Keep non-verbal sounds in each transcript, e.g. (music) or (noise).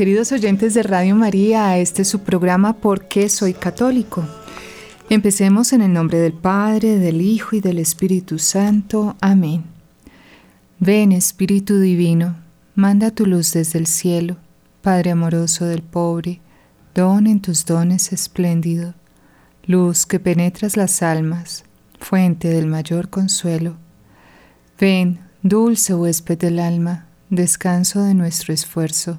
queridos oyentes de Radio María, este su programa ¿Por qué soy católico? Empecemos en el nombre del Padre, del Hijo y del Espíritu Santo. Amén. Ven, Espíritu Divino, manda tu luz desde el cielo, Padre amoroso del pobre, don en tus dones espléndido, luz que penetras las almas, fuente del mayor consuelo. Ven, dulce huésped del alma, descanso de nuestro esfuerzo,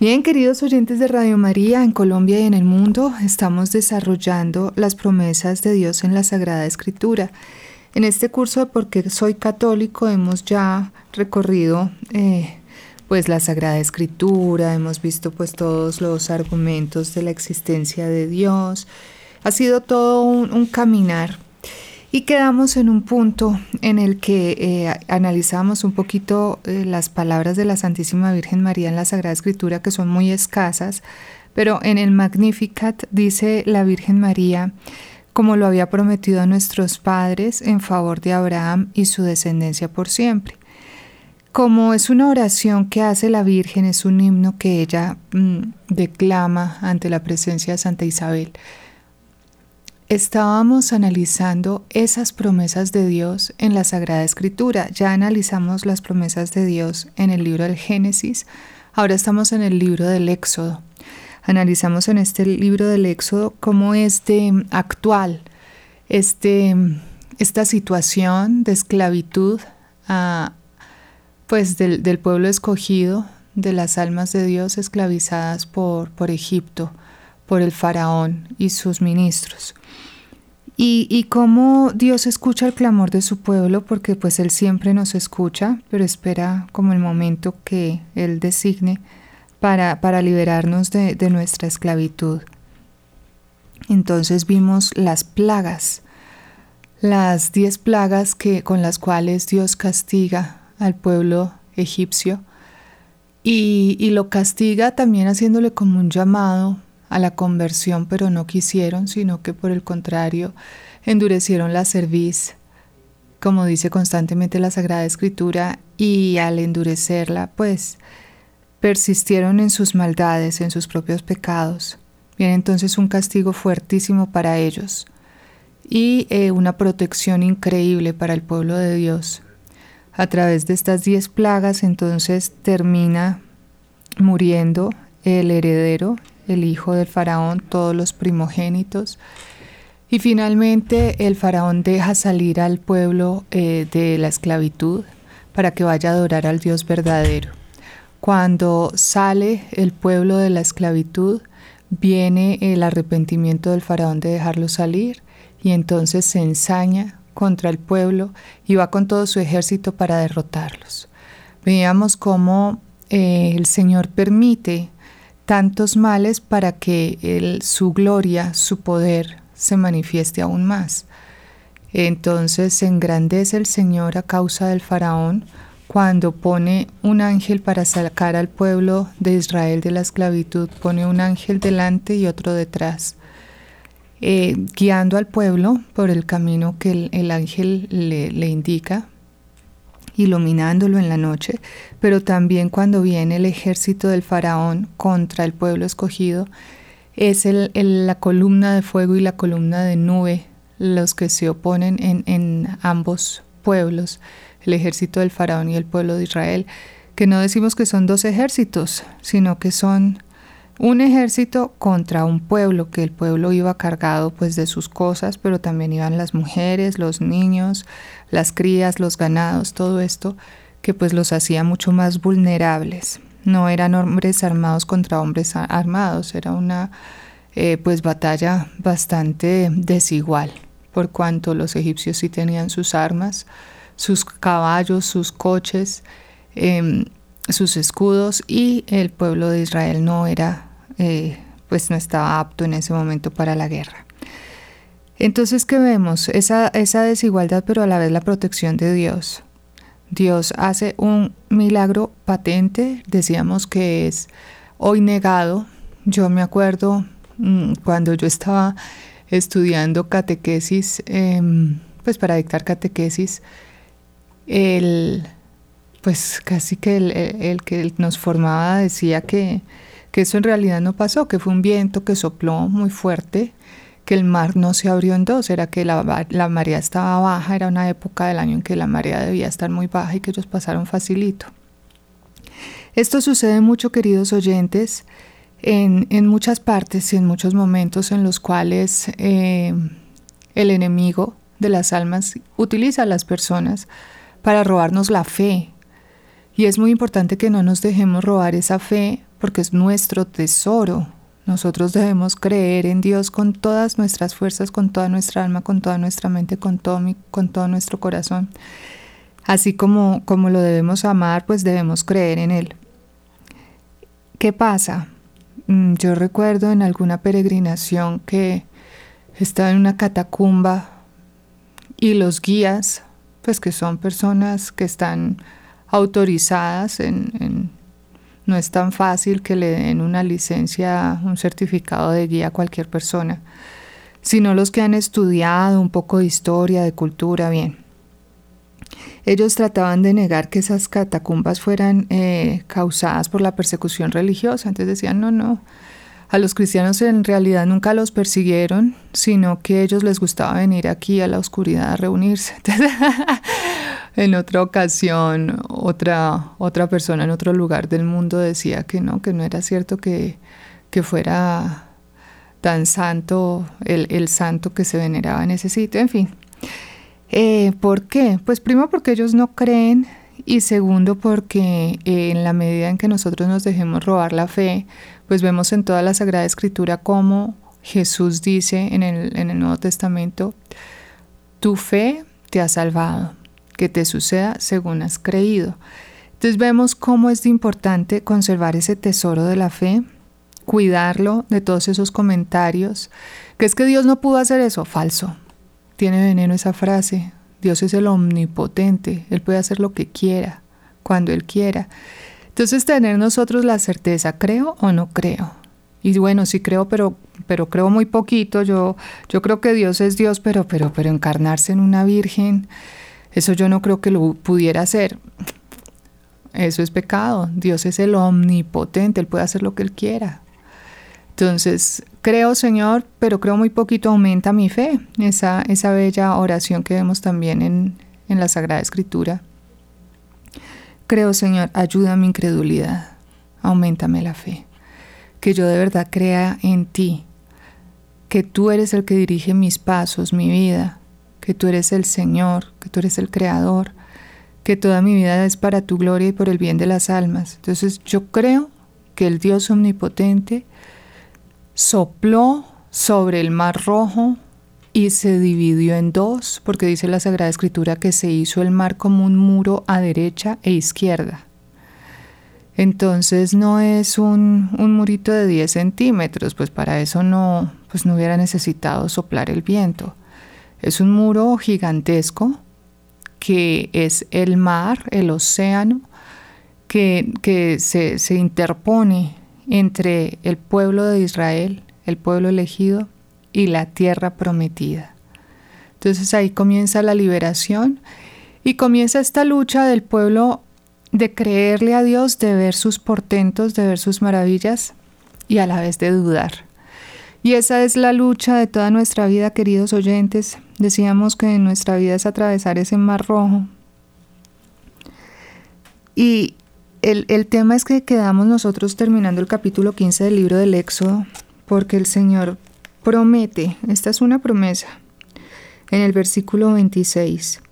Bien, queridos oyentes de Radio María, en Colombia y en el mundo estamos desarrollando las promesas de Dios en la Sagrada Escritura. En este curso de Por qué soy católico hemos ya recorrido eh, pues la Sagrada Escritura, hemos visto pues todos los argumentos de la existencia de Dios. Ha sido todo un, un caminar y quedamos en un punto en el que eh, analizamos un poquito eh, las palabras de la Santísima Virgen María en la Sagrada Escritura, que son muy escasas, pero en el Magnificat dice la Virgen María, como lo había prometido a nuestros padres, en favor de Abraham y su descendencia por siempre. Como es una oración que hace la Virgen, es un himno que ella mm, declama ante la presencia de Santa Isabel. Estábamos analizando esas promesas de Dios en la Sagrada Escritura. Ya analizamos las promesas de Dios en el libro del Génesis. Ahora estamos en el libro del Éxodo. Analizamos en este libro del Éxodo cómo es de actual este, esta situación de esclavitud ah, pues del, del, pueblo escogido, de las almas de Dios esclavizadas por, por Egipto, por el faraón y sus ministros. Y, y, cómo Dios escucha el clamor de su pueblo, porque pues Él siempre nos escucha, pero espera como el momento que Él designe para, para liberarnos de, de nuestra esclavitud. Entonces vimos las plagas, las diez plagas que, con las cuales Dios castiga al pueblo egipcio y, y lo castiga también haciéndole como un llamado a la conversión, pero no quisieron, sino que por el contrario endurecieron la cerviz, como dice constantemente la Sagrada Escritura, y al endurecerla, pues persistieron en sus maldades, en sus propios pecados. Viene entonces un castigo fuertísimo para ellos y eh, una protección increíble para el pueblo de Dios. A través de estas diez plagas entonces termina muriendo el heredero, el hijo del faraón, todos los primogénitos. Y finalmente el faraón deja salir al pueblo eh, de la esclavitud para que vaya a adorar al Dios verdadero. Cuando sale el pueblo de la esclavitud, viene el arrepentimiento del faraón de dejarlo salir y entonces se ensaña contra el pueblo y va con todo su ejército para derrotarlos. Veíamos cómo eh, el Señor permite tantos males para que su gloria, su poder se manifieste aún más. Entonces se engrandece el Señor a causa del faraón cuando pone un ángel para sacar al pueblo de Israel de la esclavitud, pone un ángel delante y otro detrás, eh, guiando al pueblo por el camino que el, ángel le indica, iluminándolo en la noche, pero también cuando viene el ejército del faraón contra el pueblo escogido, es el, la columna de fuego y la columna de nube los que se oponen en, en ambos pueblos el ejército del faraón y el pueblo de Israel, que no decimos que son dos ejércitos, sino que son un ejército contra un pueblo, que el pueblo iba cargado pues de sus cosas, pero también iban las mujeres, los niños, las crías, los ganados, todo esto que pues los hacía mucho más vulnerables. No eran hombres armados contra hombres armados, era una eh, pues batalla bastante desigual, por cuanto los egipcios sí tenían sus armas, sus caballos, sus coches, em, sus escudos y el pueblo de Israel no era, eh, pues no estaba apto en ese momento para la guerra. Entonces, ¿qué vemos? Esa, esa desigualdad, pero a la vez la protección de Dios. Dios hace un milagro patente, decíamos que es hoy negado. Yo me acuerdo mm, cuando yo estaba estudiando catequesis, em, pues para dictar catequesis, el, pues casi que el, que nos formaba decía que, que, eso en realidad no pasó, que fue un viento que sopló muy fuerte, que el mar no se abrió en dos, era que la, la marea estaba baja, era una época del año en que la marea debía estar muy baja y que ellos pasaron facilito. Esto sucede mucho, queridos oyentes, en, en muchas partes y en muchos momentos en los cuales eh, el enemigo de las almas utiliza a las personas para robarnos la fe. Y es muy importante que no nos dejemos robar esa fe porque es nuestro tesoro. Nosotros debemos creer en Dios con todas nuestras fuerzas, con toda nuestra alma, con toda nuestra mente, con todo, con todo nuestro corazón. Así como, como lo debemos amar, pues debemos creer en Él. ¿Qué pasa? Mm, yo recuerdo en alguna peregrinación que estaba en una catacumba y los guías pues que son personas que están autorizadas en, no es tan fácil que le den una licencia, un certificado de guía a cualquier persona, sino los que han estudiado un poco de historia, de cultura, bien. Ellos trataban de negar que esas catacumbas fueran eh, causadas por la persecución religiosa, entonces decían, no, no, a los cristianos en realidad nunca los persiguieron, sino que a ellos les gustaba venir aquí a la oscuridad a reunirse. (laughs) en otra ocasión, otra, otra persona en otro lugar del mundo decía que no, que no era cierto que, que fuera tan santo el, el, santo que se veneraba en ese sitio. En fin, eh, ¿por qué? Pues primero porque ellos no creen y segundo porque eh, en la medida en que nosotros nos dejemos robar la fe, pues vemos en toda la Sagrada Escritura cómo Jesús dice en el, Nuevo Testamento, tu fe te ha salvado, que te suceda según has creído. Entonces vemos cómo es importante conservar ese tesoro de la fe, cuidarlo de todos esos comentarios, que es que Dios no pudo hacer eso, falso. Tiene veneno esa frase. Dios es el omnipotente, Él puede hacer lo que quiera, cuando Él quiera. Entonces tener nosotros la certeza, ¿creo o no creo? Y bueno, sí creo, pero, pero creo muy poquito. Yo, yo creo que Dios es Dios, pero, pero, pero encarnarse en una virgen, eso yo no creo que lo pudiera hacer. Eso es pecado. Dios es el omnipotente, Él puede hacer lo que Él quiera. Entonces, creo, Señor, pero creo muy poquito, aumenta mi fe. Esa, esa bella oración que vemos también en, en la Sagrada Escritura. Creo, Señor, ayuda mi incredulidad, aumentame la fe, que yo de verdad crea en ti, que tú eres el que dirige mis pasos, mi vida, que tú eres el Señor, que tú eres el Creador, que toda mi vida es para tu gloria y por el bien de las almas. Entonces yo creo que el Dios omnipotente sopló sobre el mar rojo y se dividió en dos, porque dice la Sagrada Escritura que se hizo el mar como un muro a derecha e izquierda. Entonces no es un, un murito de 10 centímetros, pues para eso no, pues no hubiera necesitado soplar el viento. Es un muro gigantesco que es el mar, el océano, que, que se, se interpone entre el pueblo de Israel, el pueblo elegido, y la tierra prometida. Entonces ahí comienza la liberación y comienza esta lucha del pueblo de creerle a Dios, de ver sus portentos, de ver sus maravillas y a la vez de dudar. Y esa es la lucha de toda nuestra vida, queridos oyentes. Decíamos que nuestra vida es atravesar ese mar rojo. Y el, el, tema es que quedamos nosotros terminando el capítulo 15 del libro del Éxodo, porque el Señor promete, esta es una promesa, en el versículo 26.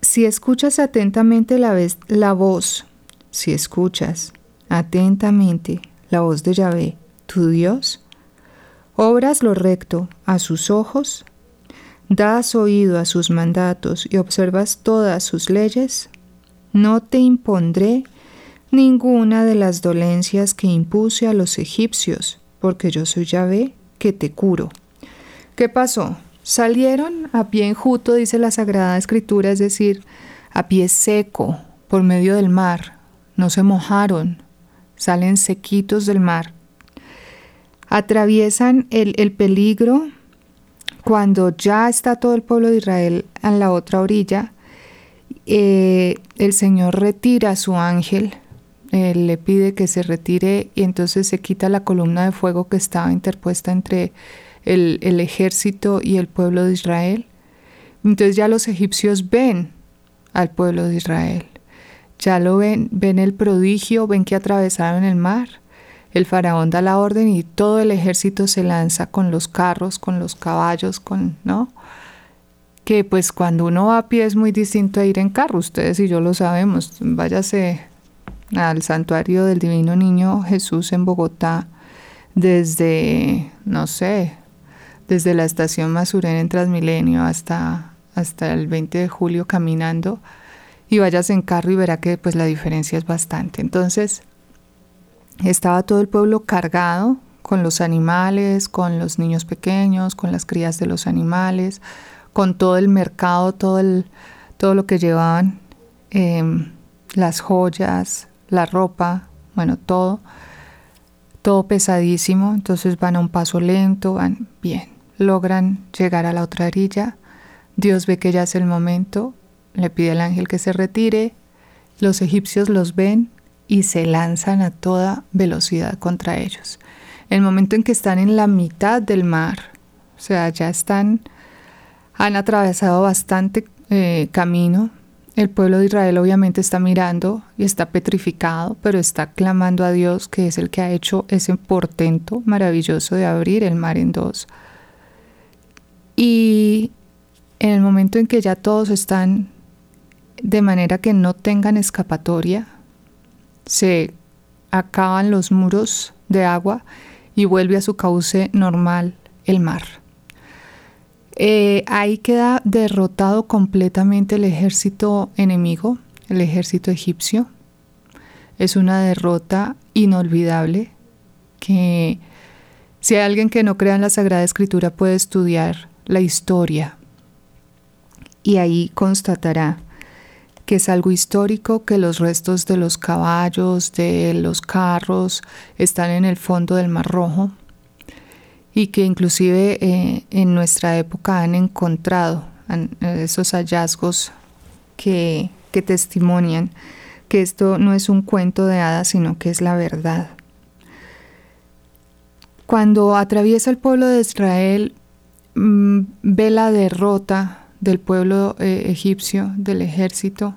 Si escuchas atentamente la, voz, si escuchas atentamente la voz de Yahvé, tu Dios, obras lo recto a sus ojos, das oído a sus mandatos y observas todas sus leyes, no te impondré ninguna de las dolencias que impuse a los egipcios, porque yo soy Yahvé que te curo. ¿Qué pasó? Salieron a pie enjuto, dice la Sagrada Escritura, es decir, a pie seco, por medio del mar. No se mojaron, salen sequitos del mar. Atraviesan el, el peligro cuando ya está todo el pueblo de Israel en la otra orilla. Eh, el Señor retira a su ángel, le pide que se retire y entonces se quita la columna de fuego que estaba interpuesta entre el, el ejército y el pueblo de Israel. Entonces ya los egipcios ven al pueblo de Israel. Ya lo ven, ven el prodigio, ven que atravesaron el mar. El faraón da la orden y todo el ejército se lanza con los carros, con los caballos, con, ¿no? Que pues cuando uno va a pie es muy distinto a ir en carro, ustedes y yo lo sabemos. Váyase al santuario del Divino Niño Jesús en Bogotá desde, no sé, desde la estación Masurén en Transmilenio hasta, hasta el 20 de julio caminando y vayas en carro y verá que pues la diferencia es bastante. Entonces, estaba todo el pueblo cargado con los animales, con los niños pequeños, con las crías de los animales, con todo el mercado, todo, el, todo lo que llevaban, em, las joyas, la ropa, bueno, todo, todo pesadísimo, entonces van a un paso lento, van bien, logran llegar a la otra orilla, Dios ve que ya es el momento, le pide al ángel que se retire, los egipcios los ven y se lanzan a toda velocidad contra ellos. El momento en que están en la mitad del mar, o sea, ya están, han atravesado bastante eh, camino, el pueblo de Israel obviamente está mirando y está petrificado, pero está clamando a Dios, que es el que ha hecho ese portento maravilloso de abrir el mar en dos. Y en el momento en que ya todos están de manera que no tengan escapatoria, se acaban los muros de agua y vuelve a su cauce normal el mar. Eh, ahí queda derrotado completamente el ejército enemigo, el ejército egipcio. Es una derrota inolvidable que si hay alguien que no crea en la Sagrada Escritura puede estudiar la historia y ahí constatará que es algo histórico, que los restos de los caballos, de los carros están en el fondo del Mar Rojo y que inclusive eh, en nuestra época han encontrado esos hallazgos que, que testimonian que esto no es un cuento de hadas, sino que es la verdad. Cuando atraviesa el pueblo de Israel, mm, ve la derrota del pueblo eh, egipcio, del ejército,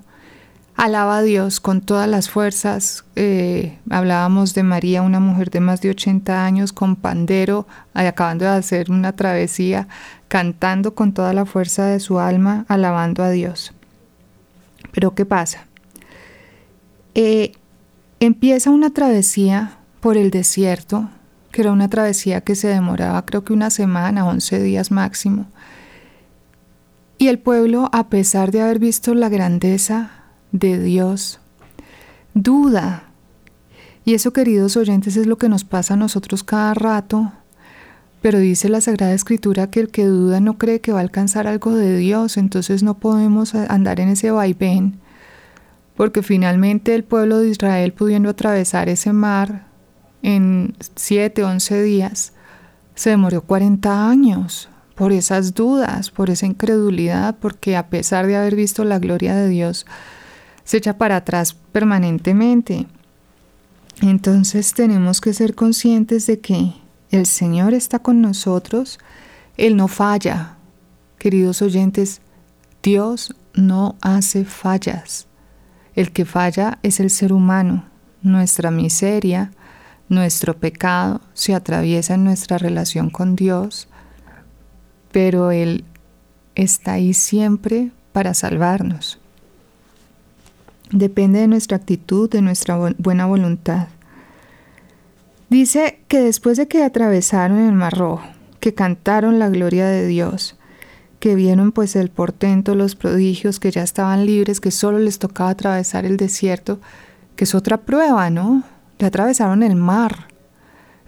Alaba a Dios con todas las fuerzas. Eh, hablábamos de María, una mujer de más de 80 años con pandero, acabando de hacer una travesía, cantando con toda la fuerza de su alma, alabando a Dios. Pero ¿qué pasa? Eh, empieza una travesía por el desierto, que era una travesía que se demoraba creo que una semana, 11 días máximo. Y el pueblo, a pesar de haber visto la grandeza de Dios, duda. Y eso, queridos oyentes, es lo que nos pasa a nosotros cada rato. Pero dice la Sagrada Escritura que el que duda no cree que va a alcanzar algo de Dios, entonces no podemos andar en ese vaivén, porque finalmente el pueblo de Israel pudiendo atravesar ese mar en siete, once días, se demoró 40 años por esas dudas, por esa incredulidad, porque a pesar de haber visto la gloria de Dios, se echa para atrás permanentemente. Entonces tenemos que ser conscientes de que el Señor está con nosotros, Él no falla. Queridos oyentes, Dios no hace fallas. El que falla es el ser humano. Nuestra miseria, nuestro pecado se atraviesa en nuestra relación con Dios, pero Él está ahí siempre para salvarnos. Depende de nuestra actitud, de nuestra buena voluntad. Dice que después de que atravesaron el Mar Rojo, que cantaron la gloria de Dios, que vieron pues el portento, los prodigios, que ya estaban libres, que solo les tocaba atravesar el desierto, que es otra prueba, ¿no? Ya atravesaron el mar.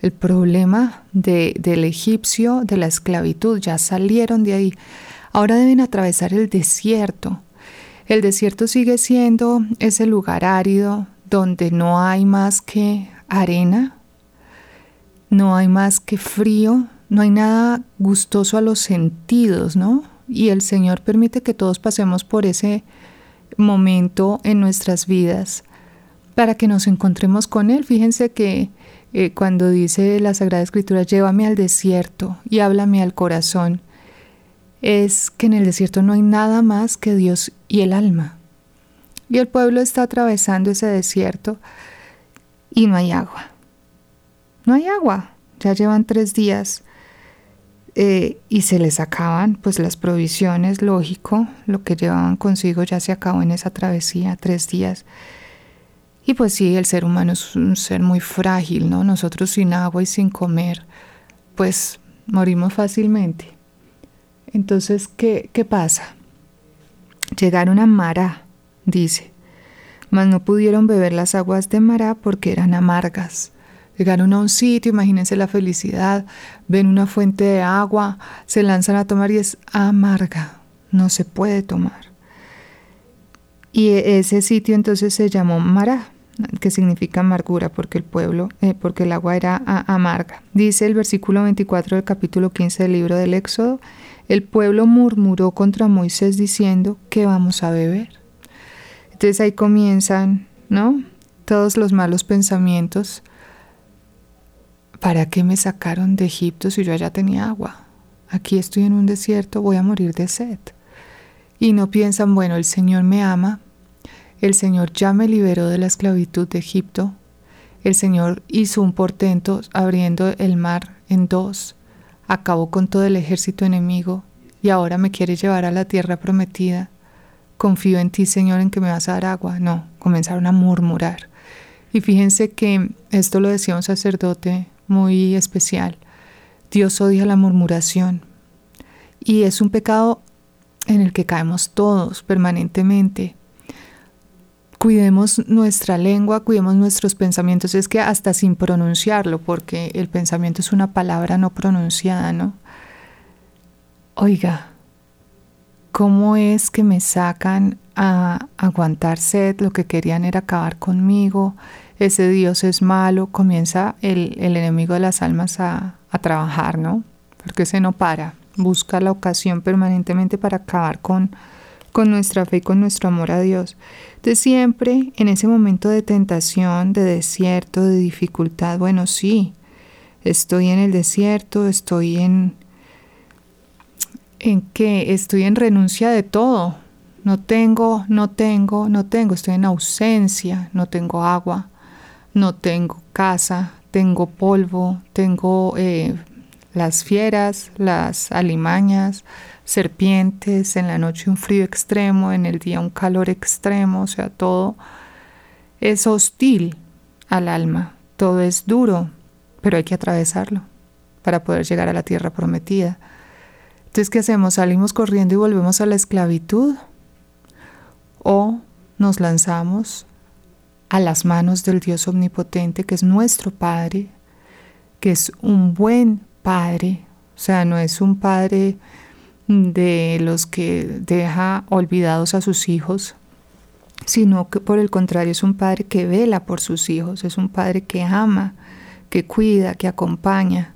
El problema de, del egipcio, de la esclavitud, ya salieron de ahí. Ahora deben atravesar el desierto. El desierto sigue siendo ese lugar árido donde no hay más que arena, no hay más que frío, no hay nada gustoso a los sentidos, ¿no? Y el Señor permite que todos pasemos por ese momento en nuestras vidas para que nos encontremos con Él. Fíjense que eh, cuando dice la Sagrada Escritura, llévame al desierto y háblame al corazón, es que en el desierto no hay nada más que Dios y el alma. Y el pueblo está atravesando ese desierto y no hay agua. No hay agua. Ya llevan tres días eh, y se les acaban pues las provisiones, lógico, lo que llevaban consigo ya se acabó en esa travesía, tres días. Y pues sí, el ser humano es un ser muy frágil, ¿no? Nosotros sin agua y sin comer, pues morimos fácilmente. Entonces, ¿qué, qué pasa? Llegaron a Mará, dice, mas no pudieron beber las aguas de Mará porque eran amargas. Llegaron a un sitio, imagínense la felicidad, ven una fuente de agua, se lanzan a tomar y es amarga, no se puede tomar. Y ese sitio entonces se llamó Mará que significa amargura, porque el pueblo, eh, porque el agua era amarga. Dice el versículo 24 del capítulo 15 del libro del Éxodo, el pueblo murmuró contra Moisés diciendo, ¿qué vamos a beber? Entonces ahí comienzan, ¿no? Todos los malos pensamientos. ¿Para qué me sacaron de Egipto si yo allá tenía agua? Aquí estoy en un desierto, voy a morir de sed. Y no piensan, bueno, el Señor me ama, el Señor ya me liberó de la esclavitud de Egipto. El Señor hizo un portento abriendo el mar en dos. Acabó con todo el ejército enemigo y ahora me quiere llevar a la tierra prometida. Confío en ti, Señor, en que me vas a dar agua. No, comenzaron a murmurar. Y fíjense que esto lo decía un sacerdote muy especial. Dios odia la murmuración. Y es un pecado en el que caemos todos permanentemente cuidemos nuestra lengua, cuidemos nuestros pensamientos, es que hasta sin pronunciarlo, porque el pensamiento es una palabra no pronunciada, ¿no? Oiga, ¿cómo es que me sacan a aguantar sed? Lo que querían era acabar conmigo, ese Dios es malo, comienza el, enemigo de las almas a, a trabajar, ¿no? Porque ese no para, busca la ocasión permanentemente para acabar con con nuestra fe y con nuestro amor a Dios. De siempre, en ese momento de tentación, de desierto, de dificultad, bueno, sí, estoy en el desierto, estoy en... ¿En qué? Estoy en renuncia de todo. No tengo, no tengo, no tengo, estoy en ausencia, no tengo agua, no tengo casa, tengo polvo, tengo eh, las fieras, las alimañas, serpientes, en la noche un frío extremo, en el día un calor extremo, o sea, todo es hostil al alma, todo es duro, pero hay que atravesarlo para poder llegar a la tierra prometida. Entonces, ¿qué hacemos? ¿Salimos corriendo y volvemos a la esclavitud? ¿O nos lanzamos a las manos del Dios omnipotente, que es nuestro Padre, que es un buen padre, o sea, no es un padre de los que deja olvidados a sus hijos, sino que por el contrario es un padre que vela por sus hijos, es un padre que ama, que cuida, que acompaña.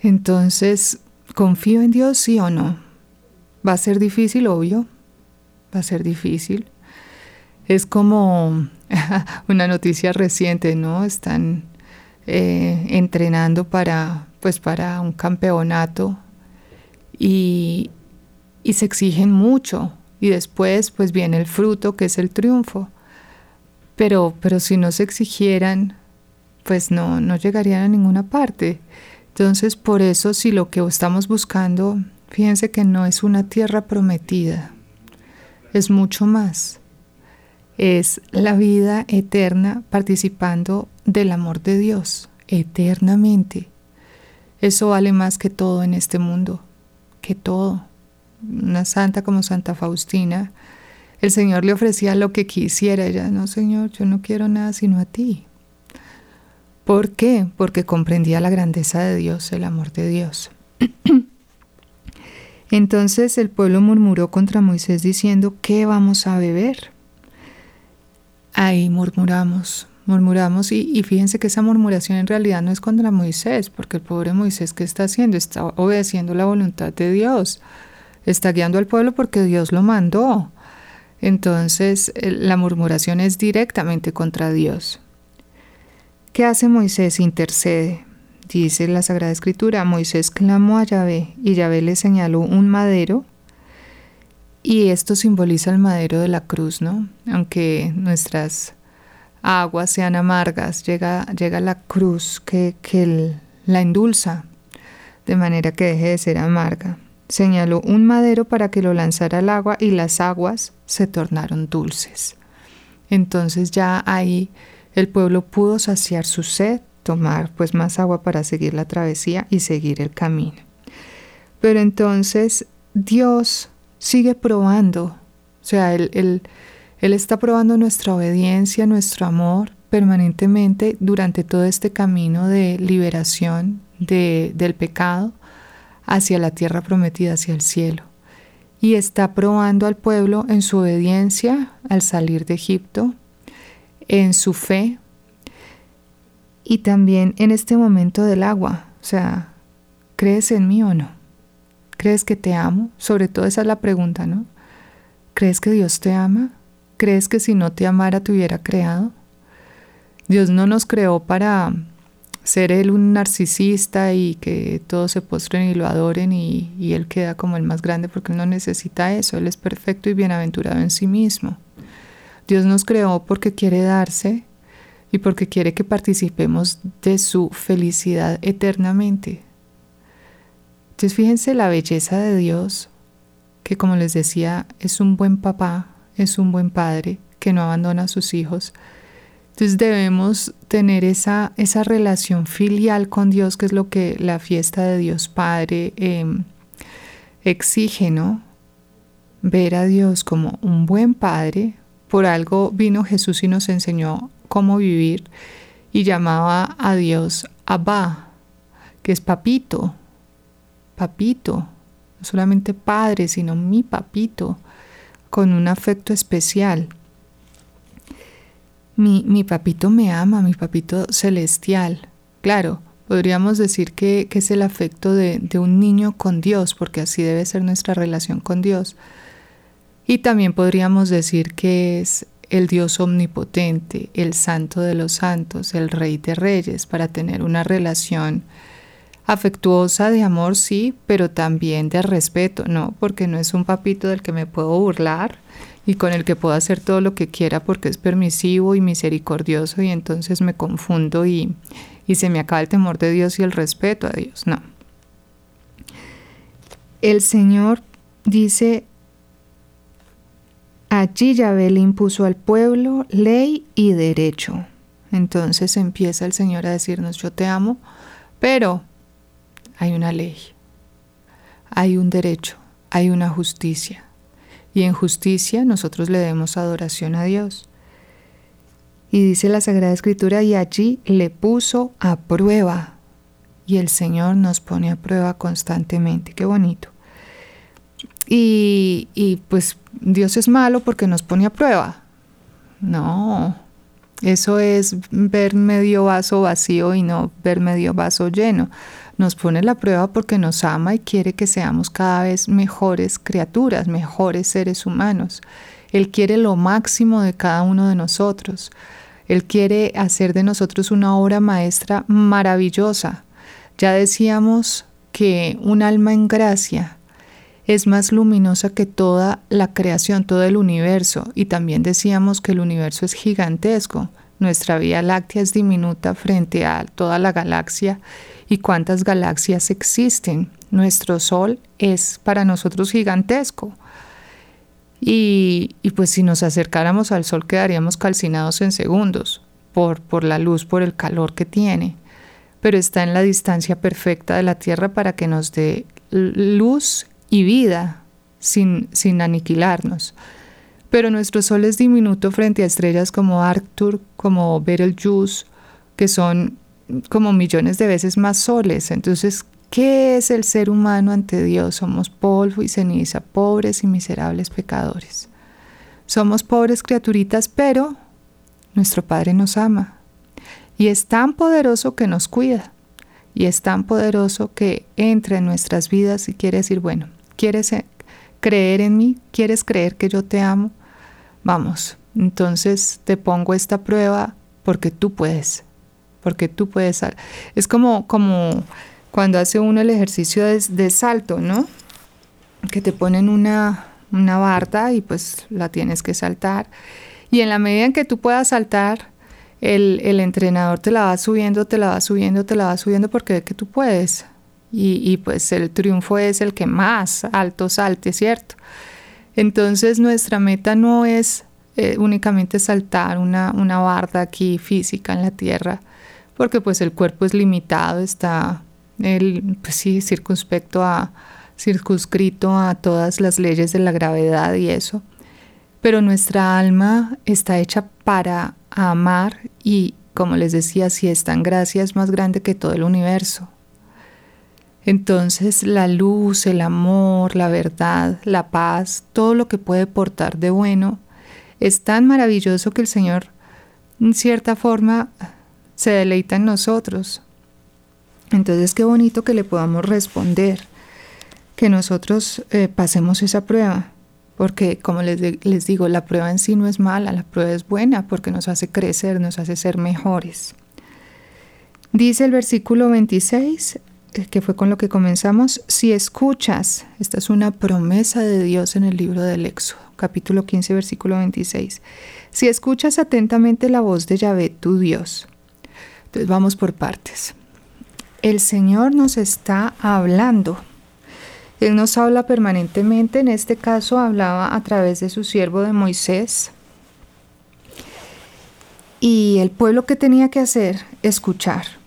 Entonces, ¿confío en Dios, sí o no? Va a ser difícil, obvio, va a ser difícil. Es como (laughs) una noticia reciente, ¿no? Están eh, entrenando para, pues, para un campeonato y, se exigen mucho y después pues viene el fruto que es el triunfo. Pero, pero si no se exigieran, pues no, no llegarían a ninguna parte. Entonces, por eso, si lo que estamos buscando, fíjense que no es una tierra prometida, es mucho más. Es la vida eterna participando del amor de Dios, eternamente. Eso vale más que todo en este mundo que todo. Una santa como Santa Faustina, el Señor le ofrecía lo que quisiera. Ella, no, Señor, yo no quiero nada sino a ti. ¿Por qué? Porque comprendía la grandeza de Dios, el amor de Dios. (clears throat) Entonces el pueblo murmuró contra Moisés diciendo, ¿qué vamos a beber? Ahí murmuramos, murmuramos y, fíjense que esa murmuración en realidad no es contra Moisés, porque el pobre Moisés ¿qué está haciendo? Está obedeciendo la voluntad de Dios, está guiando al pueblo porque Dios lo mandó. Entonces la murmuración es directamente contra Dios. ¿Qué hace Moisés? Intercede. Dice la Sagrada Escritura, Moisés clamó a Yahvé y Yahvé le señaló un madero y esto simboliza el madero de la cruz, ¿no? Aunque nuestras aguas sean amargas, llega, llega la cruz que, que la endulza, de manera que deje de ser amarga. Señaló un madero para que lo lanzara al agua y las aguas se tornaron dulces. Entonces ya ahí el pueblo pudo saciar su sed, tomar pues más agua para seguir la travesía y seguir el camino. Pero entonces Dios sigue probando, o sea, el, el él está probando nuestra obediencia, nuestro amor permanentemente durante todo este camino de liberación del pecado hacia la tierra prometida, hacia el cielo. Y está probando al pueblo en su obediencia al salir de Egipto, en su fe y también en este momento del agua. O sea, ¿crees en mí o no? ¿Crees que te amo? Sobre todo esa es la pregunta, ¿no? ¿Crees que Dios te ama? ¿Crees que si no te amara te hubiera creado? Dios no nos creó para ser Él un narcisista y que todos se postren y lo adoren y, y, Él queda como el más grande porque Él no necesita eso, Él es perfecto y bienaventurado en sí mismo. Dios nos creó porque quiere darse y porque quiere que participemos de su felicidad eternamente. Entonces fíjense la belleza de Dios, que como les decía, es un buen papá, es un buen padre que no abandona a sus hijos. Entonces debemos tener esa, esa relación filial con Dios, que es lo que la fiesta de Dios Padre em, exige, ¿no? Ver a Dios como un buen padre. Por algo vino Jesús y nos enseñó cómo vivir y llamaba a Dios Abba, que es papito, papito, no solamente padre, sino mi papito con un afecto especial. Mi, papito me ama, mi papito celestial. Claro, podríamos decir que, es el afecto de, de, un niño con Dios, porque así debe ser nuestra relación con Dios. Y también podríamos decir que es el Dios omnipotente, el santo de los santos, el rey de reyes, para tener una relación afectuosa de amor, sí, pero también de respeto, ¿no? Porque no es un papito del que me puedo burlar y con el que puedo hacer todo lo que quiera porque es permisivo y misericordioso y entonces me confundo y, y se me acaba el temor de Dios y el respeto a Dios, no. El Señor dice, allí Yahvé le impuso al pueblo ley y derecho. Entonces empieza el Señor a decirnos, yo te amo, pero hay una ley, hay un derecho, hay una justicia. Y en justicia nosotros le demos adoración a Dios. Y dice la Sagrada Escritura, y allí le puso a prueba. y el Señor nos pone a prueba constantemente. Qué bonito. Y, y pues Dios es malo porque nos pone a prueba. No, eso es ver medio vaso vacío y no ver medio vaso lleno. Nos pone la prueba porque nos ama y quiere que seamos cada vez mejores criaturas, mejores seres humanos. Él quiere lo máximo de cada uno de nosotros. Él quiere hacer de nosotros una obra maestra maravillosa. Ya decíamos que un alma en gracia es más luminosa que toda la creación, todo el universo. Y también decíamos que el universo es gigantesco. Nuestra Vía Láctea es diminuta frente a toda la galaxia. ¿Y cuántas galaxias existen? Nuestro Sol es para nosotros gigantesco. Y, pues si nos acercáramos al Sol quedaríamos calcinados en segundos por, por la luz, por el calor que tiene. Pero está en la distancia perfecta de la Tierra para que nos dé luz y vida sin, sin aniquilarnos. Pero nuestro Sol es diminuto frente a estrellas como Arctur, como Betelgeuse, que son como millones de veces más soles. Entonces, ¿qué es el ser humano ante Dios? Somos polvo y ceniza, pobres y miserables pecadores. Somos pobres criaturitas, pero nuestro Padre nos ama. Y es tan poderoso que nos cuida. Y es tan poderoso que entra en nuestras vidas y quiere decir, bueno, ¿Quieres eh, creer en mí? ¿Quieres creer que yo te amo? Vamos, entonces te pongo esta prueba porque tú puedes, porque tú puedes. Es como, como cuando hace uno el ejercicio de, salto, ¿no? Que te ponen una, una barda y pues la tienes que saltar. Y en la medida en que tú puedas saltar, el, el, entrenador te la va subiendo, te la va subiendo, te la va subiendo porque ve que tú puedes y, pues el triunfo es el que más alto salte, ¿cierto? Entonces nuestra meta no es eh, únicamente saltar una, una aquí física en la tierra, porque pues el cuerpo es limitado, está el, pues sí, circunspecto a, circunscrito a todas las leyes de la gravedad y eso. Pero nuestra alma está hecha para amar y, como les decía, si está en gracia es más grande que todo el universo. Entonces la luz, el amor, la verdad, la paz, todo lo que puede portar de bueno, es tan maravilloso que el Señor, en cierta forma, se deleita en nosotros. Entonces qué bonito que le podamos responder, que nosotros eh, pasemos esa prueba, porque como les, les digo, la prueba en sí no es mala, la prueba es buena porque nos hace crecer, nos hace ser mejores. Dice el versículo 26, eh, que fue con lo que comenzamos, si escuchas, esta es una promesa de Dios en el libro del Éxodo, capítulo 15, versículo 26, si escuchas atentamente la voz de Yahvé, tu Dios. Entonces vamos por partes. El Señor nos está hablando. Él nos habla permanentemente, en este caso hablaba a través de su siervo de Moisés. Y el pueblo que tenía que hacer, escuchar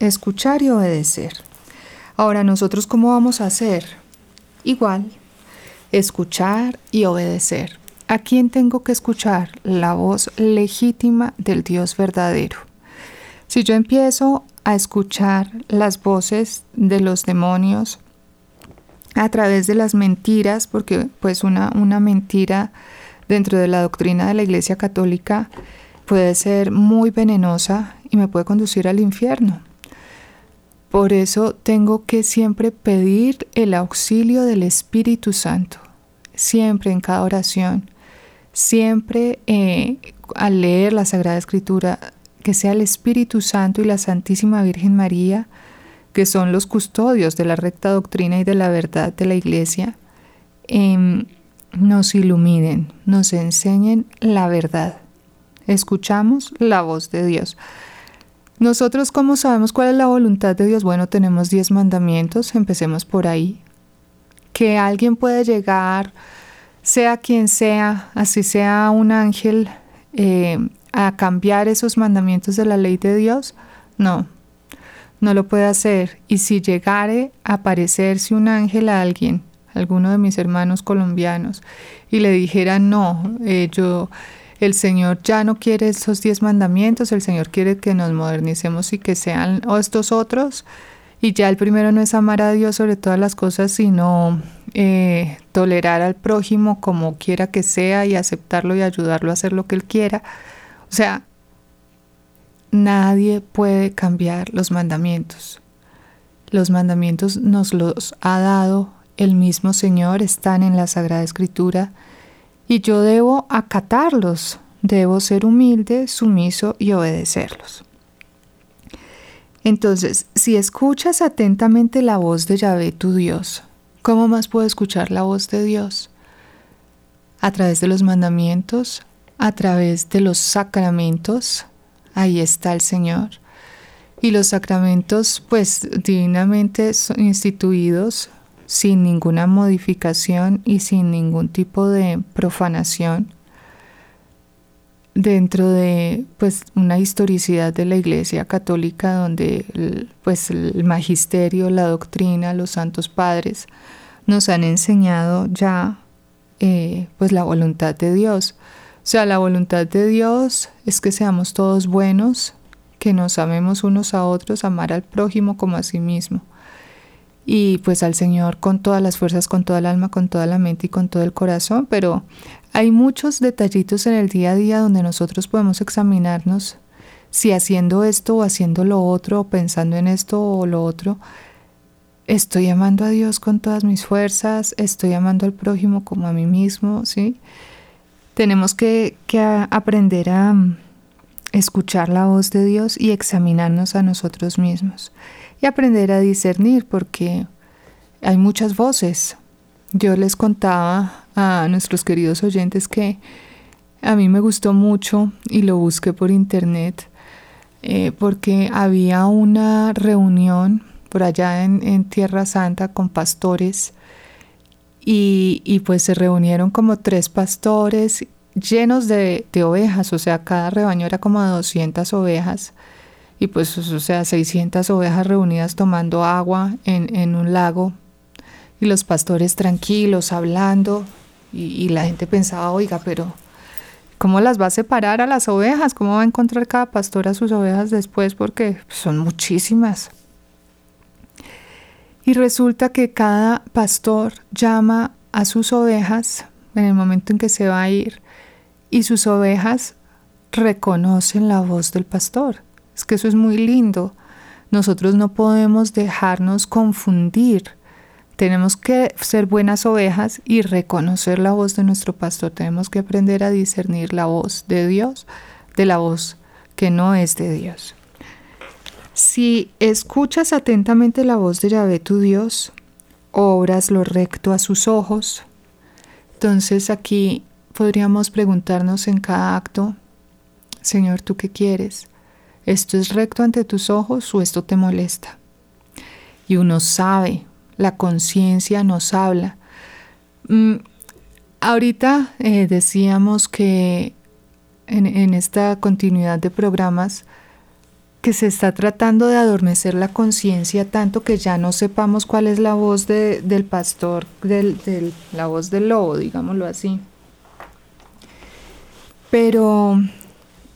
escuchar y obedecer. Ahora, ¿nosotros cómo vamos a hacer? Igual, escuchar y obedecer. ¿A quién tengo que escuchar? La voz legítima del Dios verdadero. Si yo empiezo a escuchar las voces de los demonios a través de las mentiras, porque pues una, una mentira dentro de la doctrina de la Iglesia Católica puede ser muy venenosa y me puede conducir al infierno. Por eso tengo que siempre pedir el auxilio del Espíritu Santo, siempre en cada oración, siempre eh, al leer la Sagrada Escritura, que sea el Espíritu Santo y la Santísima Virgen María, que son los custodios de la recta doctrina y de la verdad de la Iglesia, em, nos iluminen, nos enseñen la verdad. Escuchamos la voz de Dios. Nosotros, ¿cómo sabemos cuál es la voluntad de Dios? Bueno, tenemos diez mandamientos, empecemos por ahí. Que alguien puede llegar, sea quien sea, así sea un ángel, eh, a cambiar esos mandamientos de la ley de Dios, no, no lo puede hacer. Y si llegare a aparecerse un ángel a alguien, alguno de mis hermanos colombianos, y le dijera, no, eh, yo el Señor ya no quiere esos diez mandamientos, el Señor quiere que nos modernicemos y que sean estos otros. Y ya el primero no es amar a Dios sobre todas las cosas, sino eh, tolerar al prójimo como quiera que sea y aceptarlo y ayudarlo a hacer lo que él quiera. O sea, nadie puede cambiar los mandamientos. Los mandamientos nos los ha dado el mismo Señor, están en la Sagrada Escritura y yo debo acatarlos, debo ser humilde, sumiso y obedecerlos. Entonces, si escuchas atentamente la voz de Yahvé tu Dios, ¿cómo más puedo escuchar la voz de Dios? A través de los mandamientos, a través de los sacramentos, ahí está el Señor. Y los sacramentos, pues divinamente instituidos, sin ninguna modificación y sin ningún tipo de profanación dentro de pues una historicidad de la Iglesia Católica donde pues el magisterio, la doctrina, los santos padres nos han enseñado ya eh, pues la voluntad de Dios. Sea, la voluntad de Dios es que seamos todos buenos, que nos amemos unos a otros, amar al prójimo como a sí mismo. Y pues al Señor con todas las fuerzas, con toda el alma, con toda la mente y con todo el corazón, pero hay muchos detallitos en el día a día donde nosotros podemos examinarnos si haciendo esto o haciendo lo otro, o pensando en esto o lo otro, estoy amando a Dios con todas mis fuerzas, estoy amando al prójimo como a mí mismo, ¿sí? Tenemos que, aprender a mm, escuchar la voz de Dios y examinarnos a nosotros mismos y aprender a discernir porque hay muchas voces. Yo les contaba a nuestros queridos oyentes que a mí me gustó mucho y lo busqué por internet eh, porque había una reunión por allá en, Tierra Santa con pastores y, y, pues se reunieron como tres pastores llenos de, ovejas, o sea, cada rebaño era como 200 ovejas y pues, o sea, 600 ovejas reunidas tomando agua en, en un lago y los pastores tranquilos hablando y, la gente pensaba, oiga, pero ¿cómo las va a separar a las ovejas? ¿Cómo va a encontrar cada pastor a sus ovejas después? Porque son muchísimas. Y resulta que cada pastor llama a sus ovejas en el momento en que se va a ir y sus ovejas reconocen la voz del pastor. Es que eso es muy lindo. Nosotros no podemos dejarnos confundir tenemos que ser buenas ovejas y reconocer la voz de nuestro pastor. Tenemos que aprender a discernir la voz de Dios de la voz que no es de Dios. Si escuchas atentamente la voz de Yahvé tu Dios, obras lo recto a sus ojos, entonces aquí podríamos preguntarnos en cada acto, Señor, ¿tú qué quieres? ¿Esto es recto ante tus ojos o esto te molesta? Y uno sabe la conciencia nos habla. Mm, ahorita eh, decíamos que en, esta continuidad de programas que se está tratando de adormecer la conciencia tanto que ya no sepamos cuál es la voz del pastor, del, la voz del lobo, digámoslo así. Pero,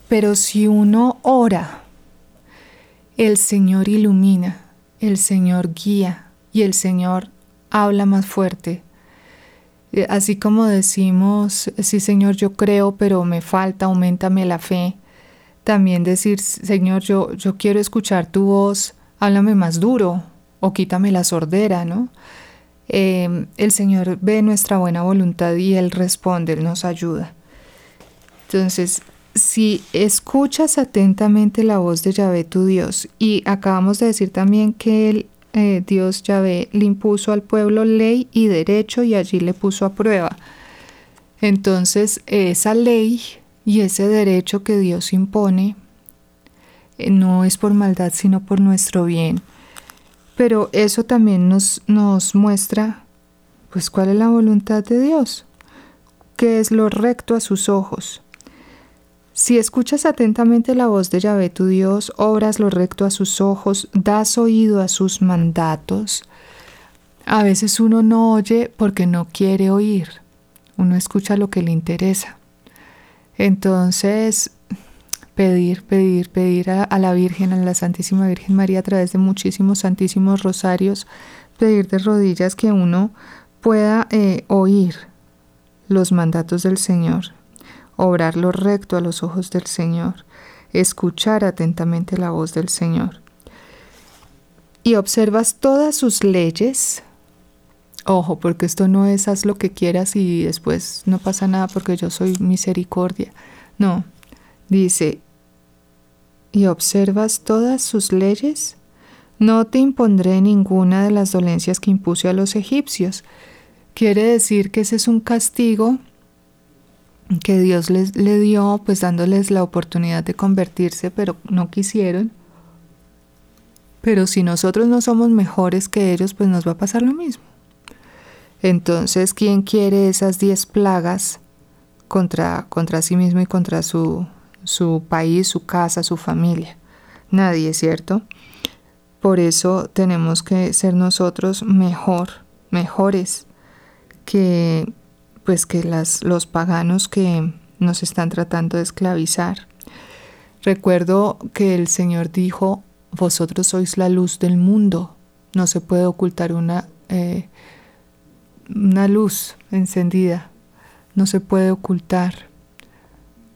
pero si uno ora, el Señor ilumina, el Señor guía, y el Señor habla más fuerte. Eh, así como decimos, sí Señor, yo creo, pero me falta, aumentame la fe. También decir, Señor, yo, yo quiero escuchar tu voz, háblame más duro o quítame la sordera, ¿no? Em, el Señor ve nuestra buena voluntad y Él responde, Él nos ayuda. Entonces, si escuchas atentamente la voz de Yahvé tu Dios, y acabamos de decir también que Él eh, Dios Yahvé le impuso al pueblo ley y derecho y allí le puso a prueba. Entonces, esa ley y ese derecho que Dios impone eh, no es por maldad, sino por nuestro bien. Pero eso también nos, nos muestra, pues, cuál es la voluntad de Dios, que es lo recto a sus ojos. Si escuchas atentamente la voz de Yahvé tu Dios, obras lo recto a sus ojos, das oído a sus mandatos. A veces uno no oye porque no quiere oír, uno escucha lo que le interesa. Entonces, pedir, pedir, pedir a, la Virgen, a la Santísima Virgen María a través de muchísimos santísimos rosarios, pedir de rodillas que uno pueda eh, oír los mandatos del Señor, obrar lo recto a los ojos del Señor, escuchar atentamente la voz del Señor. Y observas todas sus leyes. Ojo, porque esto no es haz lo que quieras y después no pasa nada porque yo soy misericordia. No, dice, y observas todas sus leyes, no te impondré ninguna de las dolencias que impuse a los egipcios. Quiere decir que ese es un castigo que Dios les le dio, pues dándoles la oportunidad de convertirse, pero no quisieron. Pero si nosotros no somos mejores que ellos, pues nos va a pasar lo mismo. Entonces, ¿quién quiere esas diez plagas contra, contra sí mismo y contra su, su país, su casa, su familia. Nadie, ¿cierto? Por eso tenemos que ser nosotros mejor, mejores que pues que las, los paganos que nos están tratando de esclavizar. Recuerdo que el Señor dijo, vosotros sois la luz del mundo. No se puede ocultar una, eh, una luz encendida. No se puede ocultar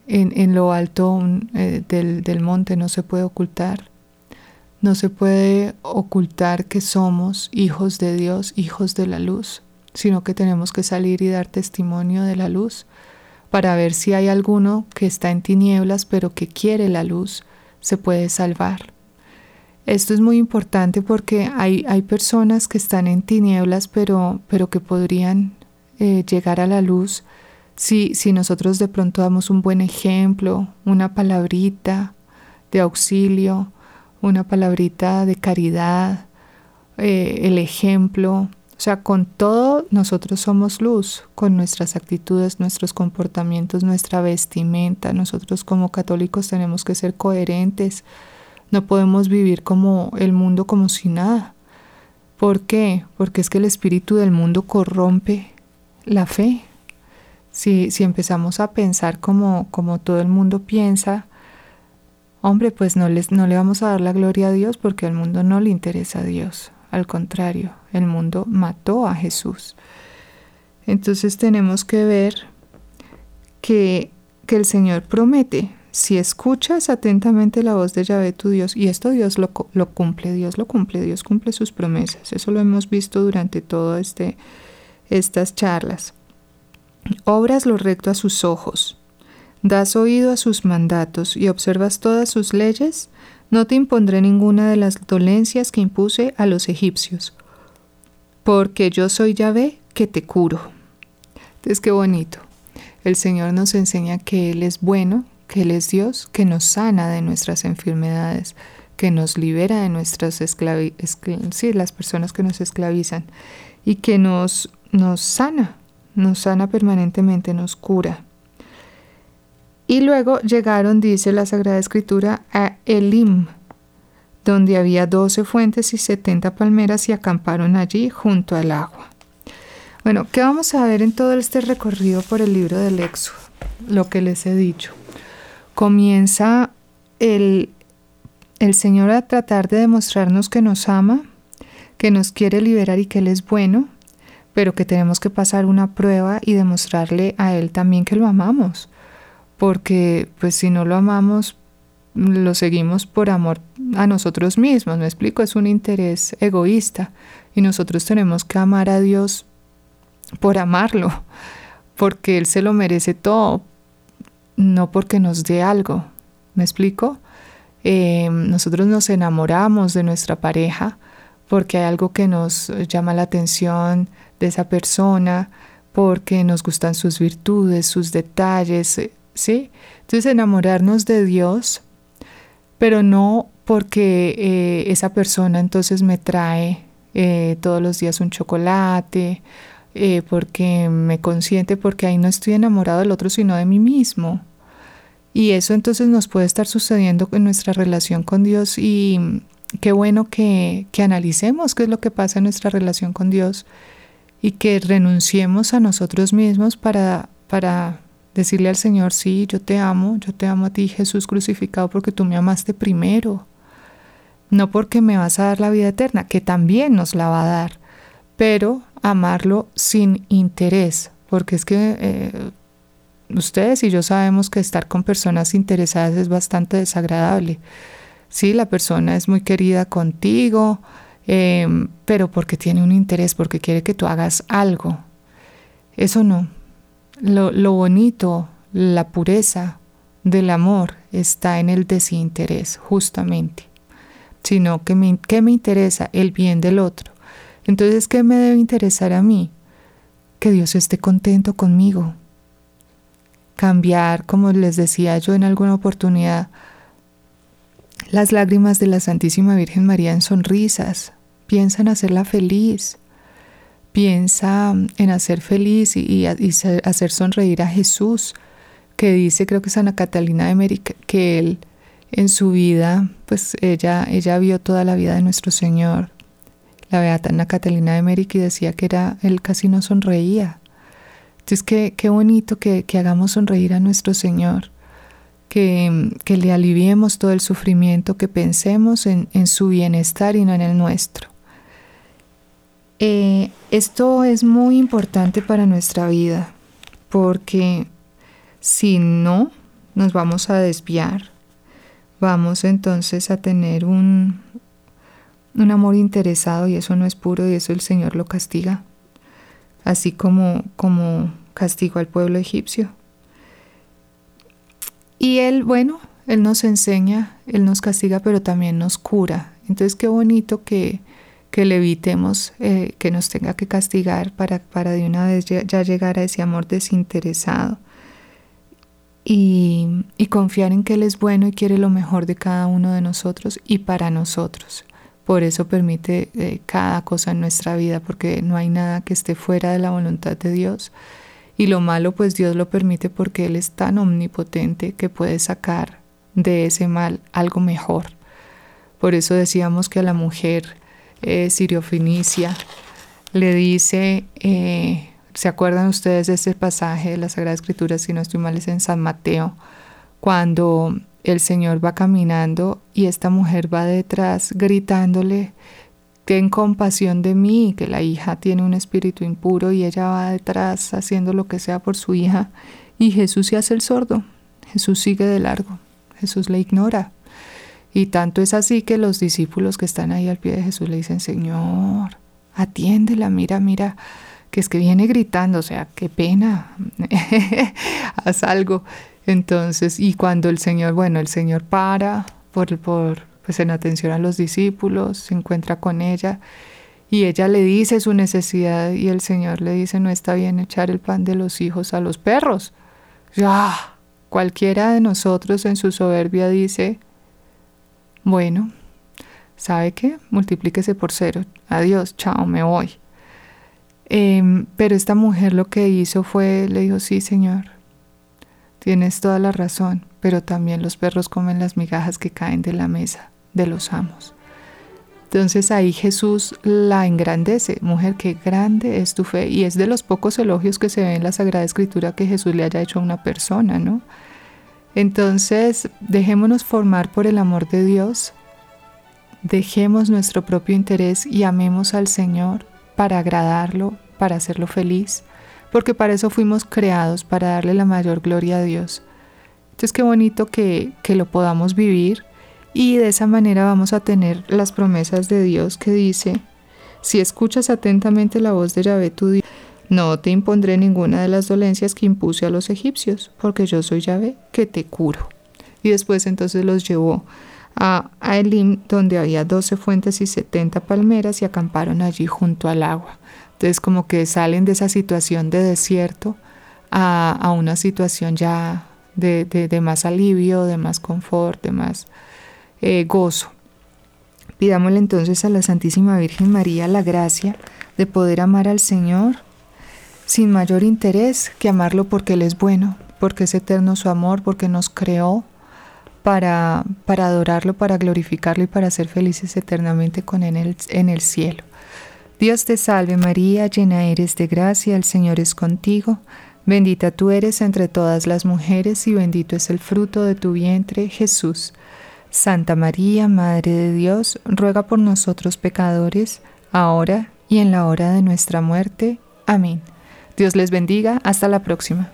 en, lo alto eh, del, del monte no se puede ocultar. No se puede ocultar que somos hijos de Dios, hijos de la luz, sino que tenemos que salir y dar testimonio de la luz para ver si hay alguno que está en tinieblas pero que quiere la luz, se puede salvar. Esto es muy importante porque hay, hay personas que están en tinieblas pero, pero que podrían eh, llegar a la luz si, si nosotros de pronto damos un buen ejemplo, una palabrita de auxilio, una palabrita de caridad, eh, el ejemplo, o sea, con todo nosotros somos luz, con nuestras actitudes, nuestros comportamientos, nuestra vestimenta. Nosotros como católicos tenemos que ser coherentes. No podemos vivir como el mundo como si nada. ¿Por qué? Porque es que el espíritu del mundo corrompe la fe. Si, si empezamos a pensar como, como todo el mundo piensa, hombre, pues no, les, no le vamos a dar la gloria a Dios porque al mundo no le interesa a Dios. Al contrario, el mundo mató a Jesús. Entonces tenemos que ver que, que el Señor promete, si escuchas atentamente la voz de Yahvé tu Dios, y esto Dios lo, lo, cumple, Dios lo cumple, Dios cumple sus promesas. Eso lo hemos visto durante todas este, estas charlas. Obras lo recto a sus ojos, das oído a sus mandatos y observas todas sus leyes, no te impondré ninguna de las dolencias que impuse a los egipcios, porque yo soy Yahvé que te curo. Entonces, qué bonito. El Señor nos enseña que Él es bueno, que Él es Dios, que nos sana de nuestras enfermedades, que nos libera de nuestras las personas que nos esclavizan, y que nos, nos sana, nos sana permanentemente, nos cura. Y luego llegaron, dice la Sagrada Escritura, a Elim, donde había doce fuentes y setenta palmeras y acamparon allí junto al agua. Bueno, ¿qué vamos a ver en todo este recorrido por el libro del Éxodo? Lo que les he dicho. Comienza el, el Señor a tratar de demostrarnos que nos ama, que nos quiere liberar y que Él es bueno, pero que tenemos que pasar una prueba y demostrarle a Él también que lo amamos, porque pues si no lo amamos, lo seguimos por amor a nosotros mismos, me explico, es un interés egoísta y nosotros tenemos que amar a Dios por amarlo, porque Él se lo merece todo, no porque nos dé algo, ¿me explico? Eh, nosotros nos enamoramos de nuestra pareja porque hay algo que nos llama la atención, de esa persona porque nos gustan sus virtudes, sus detalles, eh, ¿sí? Entonces enamorarnos de Dios, pero no porque eh, esa persona entonces me trae eh, todos los días un chocolate, porque me consiente, porque ahí no estoy enamorado del otro, sino de mí mismo. Y eso entonces nos puede estar sucediendo en nuestra relación con Dios y qué bueno que, que analicemos qué es lo que pasa en nuestra relación con Dios y que renunciemos a nosotros mismos para, para Decirle al Señor, sí, yo te amo, yo te amo a ti Jesús crucificado porque tú me amaste primero. No porque me vas a dar la vida eterna, que también nos la va a dar, pero amarlo sin interés, porque es que eh, ustedes y yo sabemos que estar con personas interesadas es bastante desagradable. Sí, la persona es muy querida contigo, em, pero porque tiene un interés, porque quiere que tú hagas algo. Eso no. Lo, lo bonito, la pureza del amor está en el desinterés, justamente. Sino que me, ¿qué me interesa? El bien del otro. Entonces, ¿qué me debe interesar a mí? Que Dios esté contento conmigo, cambiar, como les decía yo en alguna oportunidad, las lágrimas de la Santísima Virgen María en sonrisas. Piensa en hacerla feliz. Piensa en hacer feliz y, hacer sonreír a Jesús, que dice, creo que es Ana Catalina de América, que él en su vida, pues ella, ella vio toda la vida de nuestro Señor. La beata Ana Catalina de América y decía que era, él casi no sonreía. Entonces, qué, qué bonito que, hagamos sonreír a nuestro Señor, que, le aliviemos todo el sufrimiento, que pensemos en, su bienestar y no en el nuestro. Eh, esto es muy importante para nuestra vida, porque si no, nos vamos a desviar, vamos entonces a tener un, un amor interesado y eso no es puro y eso el Señor lo castiga así como, como castigó al pueblo egipcio. Y Él, bueno, Él nos enseña, Él nos castiga, pero también nos cura. Entonces qué bonito que, que le evitemos eh, que nos tenga que castigar para, para de una vez ya, llegar a ese amor desinteresado. Y, y, confiar en que Él es bueno y quiere lo mejor de cada uno de nosotros y para nosotros. Por eso permite eh, cada cosa en nuestra vida, porque no hay nada que esté fuera de la voluntad de Dios. Y lo malo, pues Dios lo permite porque Él es tan omnipotente que puede sacar de ese mal algo mejor. Por eso decíamos que a la mujer eh, siriofinicia le dice, eh, ¿se acuerdan ustedes de ese pasaje de la Sagrada Escritura, si no estoy mal, es en San Mateo, cuando el Señor va caminando y esta mujer va detrás gritándole, ten compasión de mí, que la hija tiene un espíritu impuro y ella va detrás haciendo lo que sea por su hija y Jesús se hace el sordo, Jesús sigue de largo, Jesús le ignora. Y tanto es así que los discípulos que están ahí al pie de Jesús le dicen, Señor, atiéndela, mira, mira, que es que viene gritando, o sea, qué pena, (laughs) haz algo. Entonces, y cuando el Señor, bueno, el Señor para por, por, pues en atención a los discípulos, se encuentra con ella y ella le dice su necesidad y el Señor le dice, no está bien echar el pan de los hijos a los perros. Ya, cualquiera de nosotros en su soberbia dice, bueno, ¿sabe qué? Multiplíquese por cero. Adiós, chao, me voy. Em, pero esta mujer lo que hizo fue, le dijo, sí, Señor, Tienes toda la razón, pero también los perros comen las migajas que caen de la mesa de los amos. Entonces ahí Jesús la engrandece, mujer, qué grande es tu fe. Y es de los pocos elogios que se ve en la Sagrada Escritura que Jesús le haya hecho a una persona, ¿no? Entonces, dejémonos formar por el amor de Dios, dejemos nuestro propio interés y amemos al Señor para agradarlo, para hacerlo feliz porque para eso fuimos creados, para darle la mayor gloria a Dios. Entonces qué bonito que, que lo podamos vivir y de esa manera vamos a tener las promesas de Dios que dice, si escuchas atentamente la voz de Yahvé tu Dios, no te impondré ninguna de las dolencias que impuse a los egipcios, porque yo soy Yahvé que te curo. Y después entonces los llevó a, Elim, donde había doce fuentes y setenta palmeras, y acamparon allí junto al agua. Entonces como que salen de esa situación de desierto a, una situación ya de, más alivio, de más confort, de más eh, gozo. Pidámosle entonces a la Santísima Virgen María la gracia de poder amar al Señor sin mayor interés que amarlo porque Él es bueno, porque es eterno su amor, porque nos creó para, para adorarlo, para glorificarlo y para ser felices eternamente con Él en el cielo. Dios te salve María, llena eres de gracia, el Señor es contigo. Bendita tú eres entre todas las mujeres y bendito es el fruto de tu vientre, Jesús. Santa María, Madre de Dios, ruega por nosotros pecadores, ahora y en la hora de nuestra muerte. Amén. Dios les bendiga. Hasta la próxima.